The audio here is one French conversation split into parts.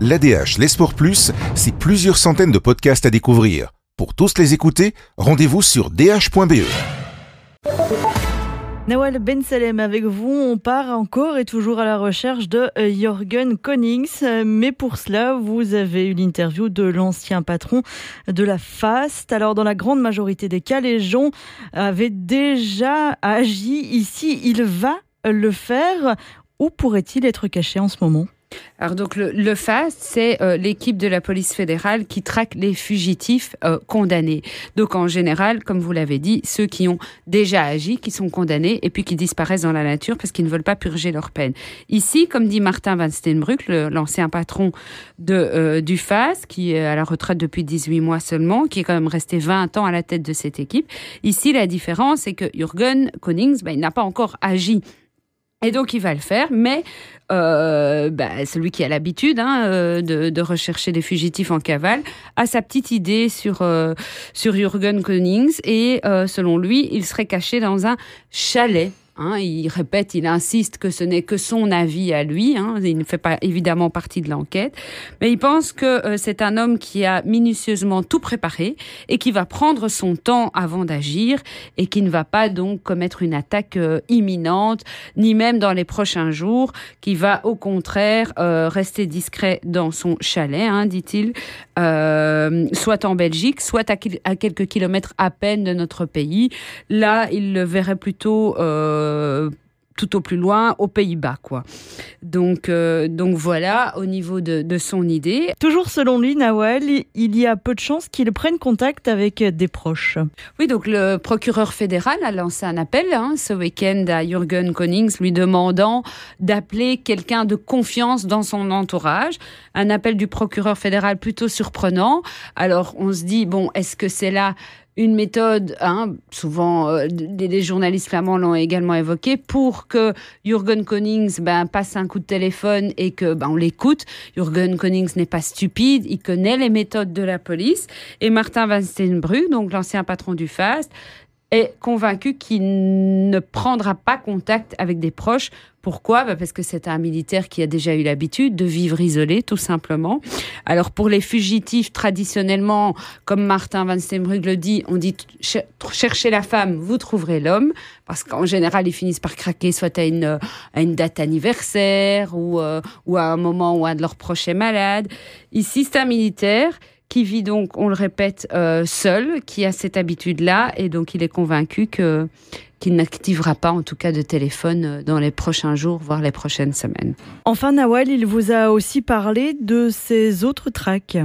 L'ADH, les sports plus, c'est plusieurs centaines de podcasts à découvrir. Pour tous les écouter, rendez-vous sur dh.be. Nawal Ben Salem avec vous, on part encore et toujours à la recherche de euh, Jürgen Konings, mais pour cela vous avez eu l'interview de l'ancien patron de la FAST. Alors dans la grande majorité des cas, les gens avaient déjà agi ici, il va le faire. Où pourrait-il être caché en ce moment? Alors donc le, FAST, c'est euh, l'équipe de la police fédérale qui traque les fugitifs euh, condamnés. Donc en général, comme vous l'avez dit, ceux qui ont déjà agi, qui sont condamnés et puis qui disparaissent dans la nature parce qu'ils ne veulent pas purger leur peine. Ici, comme dit Martin Van Steenbruck, l'ancien patron de, euh, du FAST, qui est à la retraite depuis 18 mois seulement, qui est quand même resté 20 ans à la tête de cette équipe, ici la différence, c'est que Jürgen Konings, ben, il n'a pas encore agi et donc il va le faire, mais euh, bah, celui qui a l'habitude hein, euh, de, rechercher des fugitifs en cavale a sa petite idée sur euh, sur Jürgen Konings et selon lui, il serait caché dans un chalet Hein, il répète, il insiste que ce n'est que son avis à lui. Hein, il ne fait pas évidemment partie de l'enquête, mais il pense que euh, c'est un homme qui a minutieusement tout préparé et qui va prendre son temps avant d'agir et qui ne va pas donc commettre une attaque euh, imminente, ni même dans les prochains jours, qui va au contraire euh, rester discret dans son chalet, hein, dit-il, soit en Belgique, soit à, à, quelques kilomètres à peine de notre pays. Là, il le verrait plutôt tout au plus loin, aux Pays-Bas, quoi. Donc, euh, donc voilà, au niveau de, son idée. Toujours selon lui, Nawal, il y a peu de chances qu'il prenne contact avec des proches. Oui, donc le procureur fédéral a lancé un appel hein, ce week-end à Jürgen Konings, lui demandant d'appeler quelqu'un de confiance dans son entourage. Un appel du procureur fédéral plutôt surprenant. Alors, on se dit, bon, est-ce que c'est là une méthode, hein, souvent euh, les, journalistes flamands l'ont également évoqué, pour que Jürgen Konings ben, passe un coup de téléphone et que ben, on l'écoute. Jürgen Konings n'est pas stupide, il connaît les méthodes de la police. Et Martin Van Steenbruck, donc l'ancien patron du FAST, est convaincu qu'il ne prendra pas contact avec des proches. Pourquoi? Bah, Parce que c'est un militaire qui a déjà eu l'habitude de vivre isolé, tout simplement. Alors pour les fugitifs, traditionnellement, comme Martin Van Steenbruck le dit, on dit cherchez la femme, vous trouverez l'homme, parce qu'en général, ils finissent par craquer soit à une, à une date anniversaire ou, euh, ou à un moment où un de leurs proches est malade. Ici, c'est un militaire qui vit donc, on le répète, euh, seul, qui a cette habitude-là, et donc il est convaincu que qu'il n'activera pas en tout cas de téléphone euh, dans les prochains jours, voire les prochaines semaines. Enfin, Nawal, il vous a aussi parlé de ses autres tracks.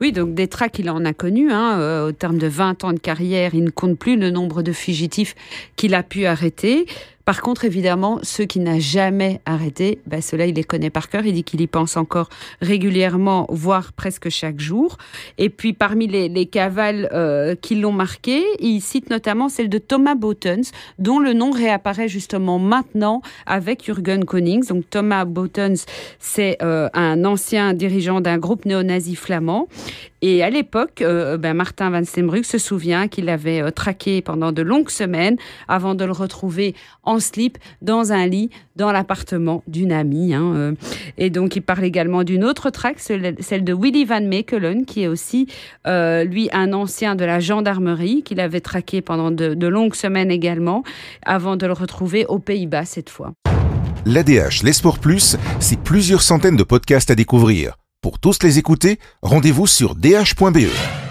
Oui, donc des tracks, il en a connu. Hein, euh, au terme de 20 ans de carrière, il ne compte plus le nombre de fugitifs qu'il a pu arrêter. Par contre, évidemment, ceux qui n'a jamais arrêté, bah, ceux-là, il les connaît par cœur. Il dit qu'il y pense encore régulièrement, voire presque chaque jour. Et puis, parmi les, cavales euh, qui l'ont marqué, il cite notamment celle de Thomas Botens, dont le nom réapparaît justement maintenant avec Jürgen Konings. Donc, Thomas Botens, c'est euh, un ancien dirigeant d'un groupe néo-nazi flamand. Et à l'époque, euh, ben Martin Van Steenbruck se souvient qu'il l'avait euh, traqué pendant de longues semaines avant de le retrouver en slip dans un lit dans l'appartement d'une amie. Hein, euh. Et donc, il parle également d'une autre traque, celle de Willy Van Mekelen, qui est aussi, lui, un ancien de la gendarmerie, qu'il avait traqué pendant de, longues semaines également, avant de le retrouver aux Pays-Bas cette fois. L'ADH, les plus, c'est plusieurs centaines de podcasts à découvrir. Pour tous les écouter, rendez-vous sur dh.be.